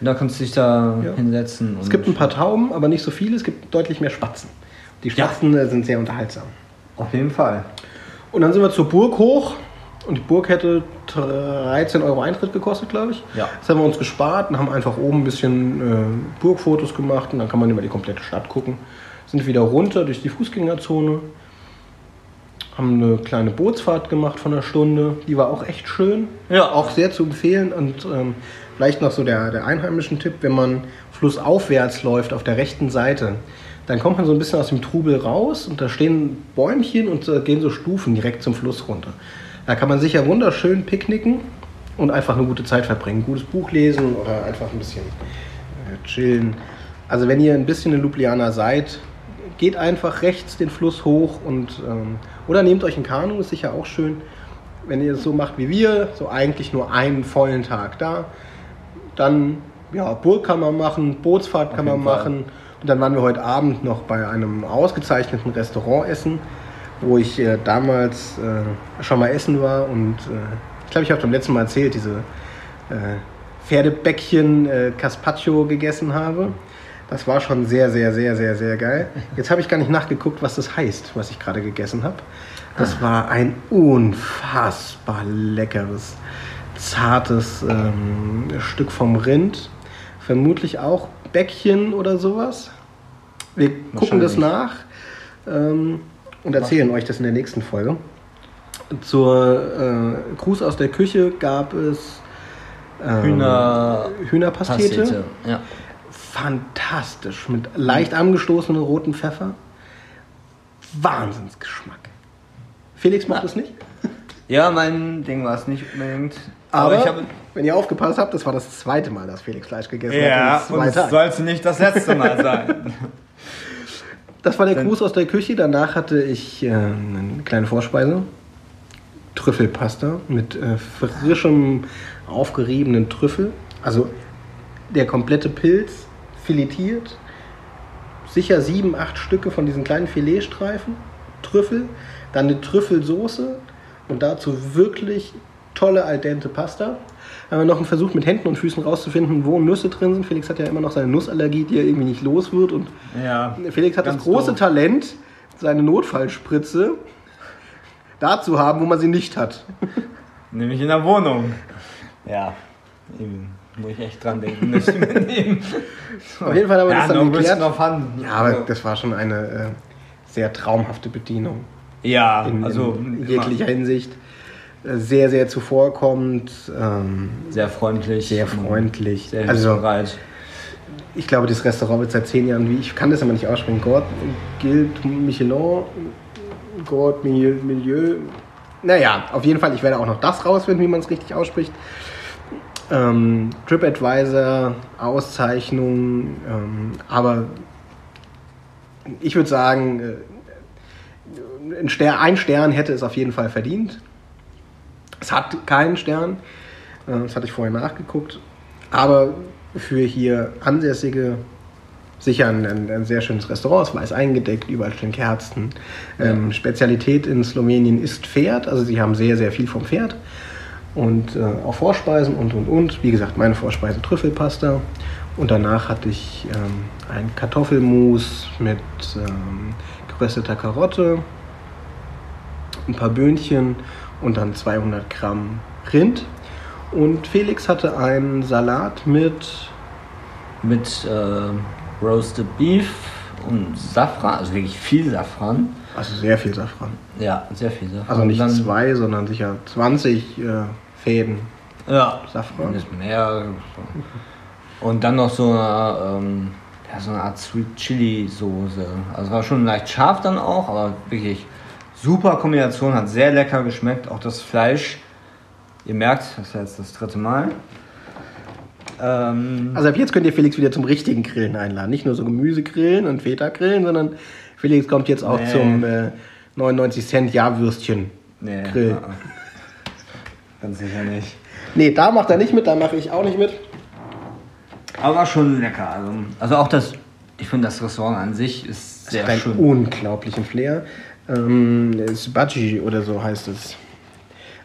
Speaker 2: Und da kannst du dich da
Speaker 1: Ja.
Speaker 2: hinsetzen.
Speaker 1: Es gibt ein paar Tauben, aber nicht so viele, es gibt deutlich mehr Spatzen. Die Spatzen äh, sind sehr unterhaltsam.
Speaker 2: Auf jeden Fall.
Speaker 1: Und dann sind wir zur Burg hoch. Und die Burg hätte 13 Euro Eintritt gekostet, glaube ich.
Speaker 2: Ja.
Speaker 1: Das haben wir uns gespart und haben einfach oben ein bisschen äh, Burgfotos gemacht. Und dann kann man über die komplette Stadt gucken. Sind wieder runter durch die Fußgängerzone. Haben eine kleine Bootsfahrt gemacht von einer Stunde. Die war auch echt schön.
Speaker 2: Ja.
Speaker 1: Auch sehr zu empfehlen. Und ähm, vielleicht noch so der, der einheimischen Tipp, wenn man flussaufwärts läuft auf der rechten Seite, dann kommt man so ein bisschen aus dem Trubel raus und da stehen Bäumchen und äh, gehen so Stufen direkt zum Fluss runter. Da kann man sicher wunderschön picknicken und einfach eine gute Zeit verbringen. Gutes Buch lesen oder einfach ein bisschen äh, chillen. Also wenn ihr ein bisschen in Ljubljana seid, geht einfach rechts den Fluss hoch und ähm, oder nehmt euch ein Kanu, ist sicher auch schön. Wenn ihr es so macht wie wir, so eigentlich nur einen vollen Tag da, dann ja, Burg kann man machen, Bootsfahrt kann man
Speaker 2: Fall.
Speaker 1: machen. Und dann waren wir heute Abend noch bei einem ausgezeichneten Restaurant essen, wo ich äh, damals äh, schon mal essen war. Und äh, ich glaube, ich habe beim letzten Mal erzählt, diese äh, Pferdebäckchen äh, Carpaccio gegessen habe. Das war schon sehr, sehr, sehr, sehr, sehr geil. Jetzt habe ich gar nicht nachgeguckt, was das heißt, was ich gerade gegessen habe. Das war ein unfassbar leckeres, zartes ähm, Stück vom Rind. Vermutlich auch Bäckchen oder sowas. Wir gucken das nach ähm, und erzählen euch das in der nächsten Folge. Zur äh, Gruß aus der Küche gab es ähm,
Speaker 2: Hühner-
Speaker 1: Hühnerpastete.
Speaker 2: Pastete. Ja.
Speaker 1: Fantastisch. Mit leicht angestoßenem roten Pfeffer. Wahnsinnsgeschmack. Felix macht es nicht. *laughs*
Speaker 2: ja, mein Ding war es nicht unbedingt.
Speaker 1: Aber,
Speaker 2: ich habe.
Speaker 1: wenn ihr aufgepasst habt, das war das zweite Mal, dass Felix Fleisch gegessen
Speaker 2: Ja,
Speaker 1: hat. in
Speaker 2: und es sollte nicht das letzte Mal sein. *laughs*
Speaker 1: Das war der Gruß aus der Küche. Danach hatte ich äh, eine kleine Vorspeise. Trüffelpasta mit äh, frischem, aufgeriebenen Trüffel. Also der komplette Pilz filetiert. Sicher sieben, acht Stücke von diesen kleinen Filetstreifen. Trüffel. Dann eine Trüffelsoße. Und dazu wirklich tolle al dente Pasta. Haben wir noch einen Versuch mit Händen und Füßen rauszufinden, wo Nüsse drin sind. Felix hat ja immer noch seine Nussallergie, die er irgendwie nicht los wird. Und
Speaker 2: ja.
Speaker 1: Felix hat das große
Speaker 2: doof.
Speaker 1: Talent, seine Notfallspritze da zu haben, wo man sie nicht hat.
Speaker 2: Nämlich in der Wohnung. Ja. Eben. Muss ich echt dran denken, das mitnehmen. *laughs*
Speaker 1: Auf jeden Fall haben wir
Speaker 2: ja,
Speaker 1: das dann geklärt. Ja, aber das war schon eine äh, sehr traumhafte Bedienung.
Speaker 2: Ja,
Speaker 1: In,
Speaker 2: also
Speaker 1: in
Speaker 2: immer
Speaker 1: jeglicher Hinsicht. Äh, Sehr, sehr zuvorkommend. Ähm,
Speaker 2: sehr freundlich.
Speaker 1: sehr freundlich.
Speaker 2: Sehr
Speaker 1: also
Speaker 2: bereit.
Speaker 1: ich glaube, das Restaurant wird seit zehn Jahren, wie ich kann das aber nicht aussprechen, Gord, Guild Michelin, Gord Milieu. Naja, auf jeden Fall, ich werde auch noch das rausfinden, wie man es richtig ausspricht. Ähm, TripAdvisor, Auszeichnung, ähm, aber ich würde sagen, äh, ein, Stern, ein Stern hätte es auf jeden Fall verdient. Es hat keinen Stern, äh, das hatte ich vorher nachgeguckt, aber für hier Ansässige sicher ein, ein, ein, sehr schönes Restaurant, es weiß eingedeckt, überall stehen Kerzen. Ähm, Spezialität in Slowenien ist Pferd, also sie haben sehr, sehr viel vom Pferd. Und äh, auch Vorspeisen und, und, und. Wie gesagt, meine Vorspeise Trüffelpasta. Und danach hatte ich ähm, ein Kartoffelmus mit ähm, gerösteter Karotte, ein paar Böhnchen und dann 200 Gramm Rind. Und Felix hatte einen Salat mit.
Speaker 2: Mit äh, Roasted Beef und Safran, also wirklich viel Safran.
Speaker 1: Also sehr viel Safran.
Speaker 2: Ja, sehr viel Safran.
Speaker 1: Also nicht zwei, sondern sicher 20 äh, Fäden.
Speaker 2: Ja. Safran. mehr. Und dann noch so eine, ähm, ja, so eine Art Sweet Chili Soße. Also war schon leicht scharf dann auch, aber wirklich super Kombination, hat sehr lecker geschmeckt. Auch das Fleisch Ihr merkt, das ist jetzt das dritte Mal.
Speaker 1: Ähm also ab jetzt könnt ihr Felix wieder zum richtigen Grillen einladen. Nicht nur so Gemüsegrillen und Feta-Grillen, sondern Felix kommt jetzt auch nee. zum äh, 99 Cent Jahrwürstchen nee, Grill. Ja.
Speaker 2: Ganz sicher nicht.
Speaker 1: Nee, da macht er nicht mit, da mache ich auch nicht mit.
Speaker 2: Aber schon lecker. Also, also auch das, ich finde das Restaurant an sich ist sehr
Speaker 1: das
Speaker 2: schön.
Speaker 1: unglaublichen Flair. Ähm, Budgie oder so heißt es.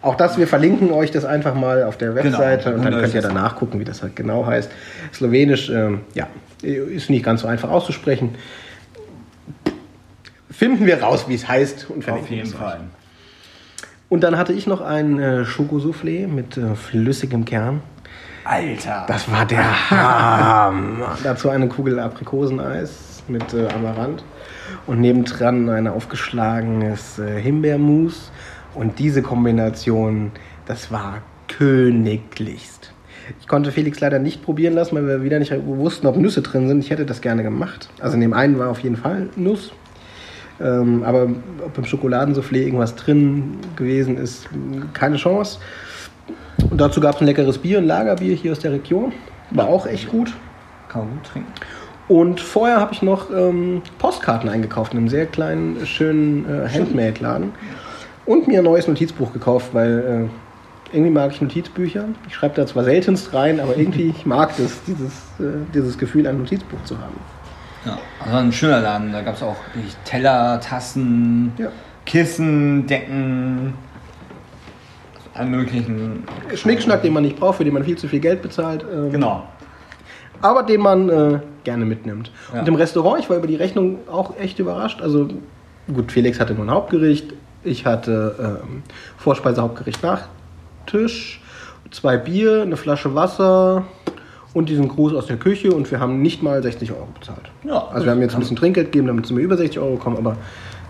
Speaker 1: Auch das, wir verlinken euch das einfach mal auf der genau. Webseite genau. und dann könnt ihr danach gucken, wie das halt genau heißt. Slowenisch, ähm, ja, ist nicht ganz so einfach auszusprechen. Finden wir raus, wie es heißt und
Speaker 2: verlinken Auf jeden Fall.
Speaker 1: Und dann hatte ich noch ein äh, Schokosoufflé mit äh, flüssigem Kern.
Speaker 2: Alter!
Speaker 1: Das war der Hammer. *laughs* Dazu eine Kugel Aprikoseneis mit äh, Amaranth und nebendran ein aufgeschlagenes äh, Himbeermus und diese Kombination, das war königlichst. Ich konnte Felix leider nicht probieren lassen, weil wir wieder nicht wussten, ob Nüsse drin sind. Ich hätte das gerne gemacht. Also in dem einen war auf jeden Fall Nuss. Ähm, aber ob im Schokoladensoufflé irgendwas drin gewesen ist, keine Chance. Und dazu gab es ein leckeres Bier, ein Lagerbier hier aus der Region. War auch echt gut.
Speaker 2: Kann man gut trinken.
Speaker 1: Und vorher habe ich noch ähm, Postkarten eingekauft in einem sehr kleinen, schönen äh, Handmade-Laden. Und mir ein neues Notizbuch gekauft, weil äh, irgendwie mag ich Notizbücher. Ich schreibe da zwar seltenst rein, aber irgendwie ich mag es, dieses, äh, dieses Gefühl, ein Notizbuch zu haben.
Speaker 2: Ja, also ein schöner Laden. Da gab es auch Teller, Tassen, ja. Kissen, Decken, allen möglichen.
Speaker 1: Schnickschnack, den man nicht braucht, für den man viel zu viel Geld bezahlt.
Speaker 2: Ähm, genau.
Speaker 1: Aber den man äh, gerne mitnimmt. Ja. Und im Restaurant, ich war über die Rechnung auch echt überrascht. Also gut, Felix hatte nur ein Hauptgericht, ich hatte ähm, Vorspeise, Hauptgericht, Nachtisch, zwei Bier, eine Flasche Wasser und diesen Gruß aus der Küche und wir haben nicht mal 60 Euro bezahlt. Ja, also wir haben jetzt ein bisschen Trinkgeld gegeben, damit wir über 60 Euro kommen, aber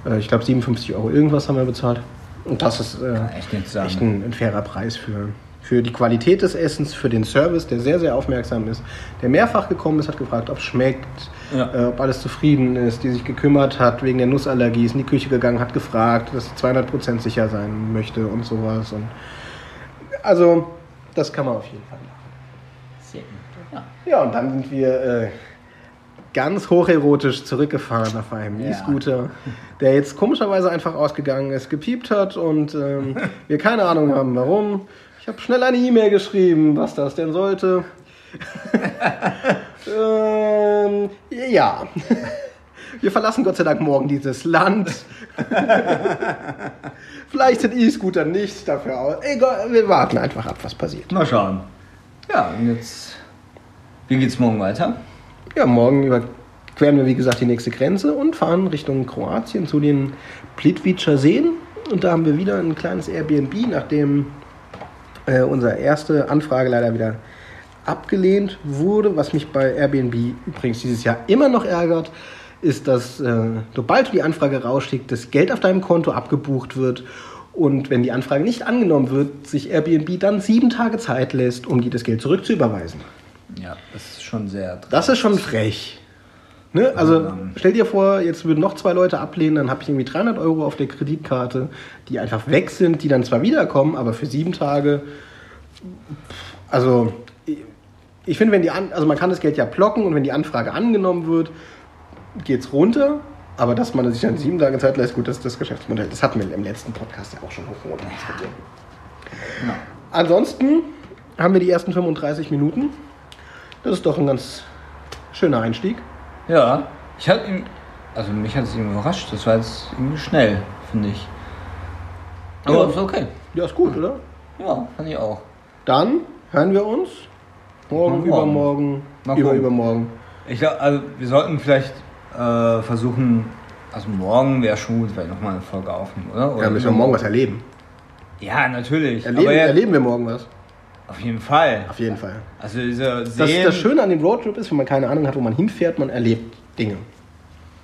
Speaker 1: äh, ich glaube 57 Euro irgendwas haben wir bezahlt. Und das ist äh, echt, echt ein, ein, fairer Preis für, für die Qualität des Essens, für den Service, der sehr, sehr aufmerksam ist, der mehrfach gekommen ist, hat gefragt, ob es schmeckt, ja. äh, ob alles zufrieden ist, die sich gekümmert hat wegen der Nussallergie, ist in die Küche gegangen, hat gefragt, dass sie 200% sicher sein möchte und sowas. Und also, das kann man auf jeden Fall machen. Ja, ja und dann sind wir äh, ganz hocherotisch zurückgefahren auf einem E-Scooter, der jetzt komischerweise einfach ausgegangen ist, gepiept hat und ähm, *laughs* wir keine Ahnung haben, warum. Ich habe schnell eine E-Mail geschrieben, was das denn sollte. *laughs* ähm, ja. Wir verlassen Gott sei Dank morgen dieses Land. *laughs* Vielleicht sind E-Scooter nicht dafür aus. Egal, wir warten einfach ab, was passiert.
Speaker 2: Mal schauen. Ja, und jetzt. Wie geht's morgen weiter?
Speaker 1: Ja, morgen überqueren wir, wie gesagt, die nächste Grenze und fahren Richtung Kroatien zu den Plitvicer Seen. Und da haben wir wieder ein kleines Airbnb, nachdem äh, unsere erste Anfrage leider wieder abgelehnt wurde. Was mich bei Airbnb übrigens dieses Jahr immer noch ärgert, ist, dass äh, sobald du die Anfrage rausschickt, das Geld auf deinem Konto abgebucht wird und wenn die Anfrage nicht angenommen wird, sich Airbnb dann sieben Tage Zeit lässt, um dir das Geld zurückzuüberweisen.
Speaker 2: Ja, das ist schon sehr.
Speaker 1: Das ist schon frech. Ne? Also stell dir vor, jetzt würden noch zwei Leute ablehnen, dann habe ich irgendwie 300 Euro auf der Kreditkarte, die einfach weg sind, die dann zwar wiederkommen, aber für sieben Tage. Also ich- finde, wenn die an, also man kann das Geld ja blocken und wenn die Anfrage angenommen wird, geht's runter. Aber dass man sich dann sieben Tage Zeit lässt, gut, das ist das Geschäftsmodell. Das hatten wir im letzten Podcast ja auch schon hoch runter.
Speaker 2: Genau.
Speaker 1: Ansonsten haben wir die ersten 35 Minuten. Das ist doch ein ganz schöner Einstieg.
Speaker 2: Ja, ich hatte ihn. Also mich hat es irgendwie überrascht. Das war jetzt irgendwie schnell, finde ich. Aber
Speaker 1: Ja.
Speaker 2: ist okay.
Speaker 1: Ja, ist gut, oder?
Speaker 2: Ja, fand ich auch.
Speaker 1: Dann hören wir uns morgen,
Speaker 2: Morgen.
Speaker 1: übermorgen,
Speaker 2: Mal
Speaker 1: über, übermorgen.
Speaker 2: Ich glaube, also wir sollten vielleicht äh, versuchen. Also morgen wäre schon gut, weil nochmal eine Folge aufnehmen, oder? oder
Speaker 1: Ja, müssen wir morgen was erleben.
Speaker 2: Ja, natürlich.
Speaker 1: Erleben, erleben wir morgen was.
Speaker 2: Auf jeden Fall.
Speaker 1: Auf jeden Fall.
Speaker 2: Also diese
Speaker 1: Das, das Schöne an dem Roadtrip ist, wenn man keine Ahnung hat, wo man hinfährt, man erlebt Dinge.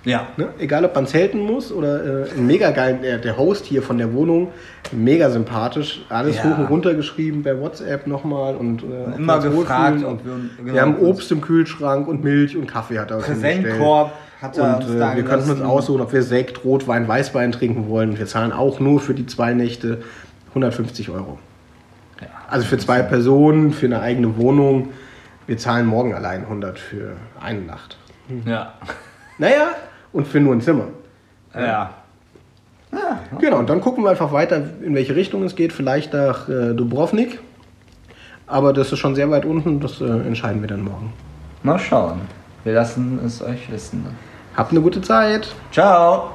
Speaker 2: Ja.
Speaker 1: Ne? Egal, ob man zelten muss oder äh, mega geil, der, der Host hier von der Wohnung, mega sympathisch, alles
Speaker 2: Ja.
Speaker 1: hoch und runter geschrieben per WhatsApp nochmal und äh, ob
Speaker 2: immer gefragt, ob wir, genau,
Speaker 1: wir haben
Speaker 2: uns-
Speaker 1: Obst im Kühlschrank und Milch und Kaffee hat er uns.
Speaker 2: Präsentkorb hat er
Speaker 1: Und
Speaker 2: uns
Speaker 1: äh, wir könnten uns aussuchen, ob wir Sekt, Rotwein, Weißwein trinken wollen. Wir zahlen auch nur für die zwei Nächte 150 Euro.
Speaker 2: Ja.
Speaker 1: Also für zwei Personen, für eine eigene Wohnung. Wir zahlen morgen allein 100 für eine Nacht.
Speaker 2: Ja.
Speaker 1: Naja, und für nur ein Zimmer.
Speaker 2: Ja.
Speaker 1: Genau, und dann gucken wir einfach weiter, in welche Richtung es geht. Vielleicht nach äh, Dubrovnik. Aber das ist schon sehr weit unten. Das äh, entscheiden wir dann morgen.
Speaker 2: Mal schauen. Wir lassen es euch wissen.
Speaker 1: Habt eine gute Zeit.
Speaker 2: Ciao.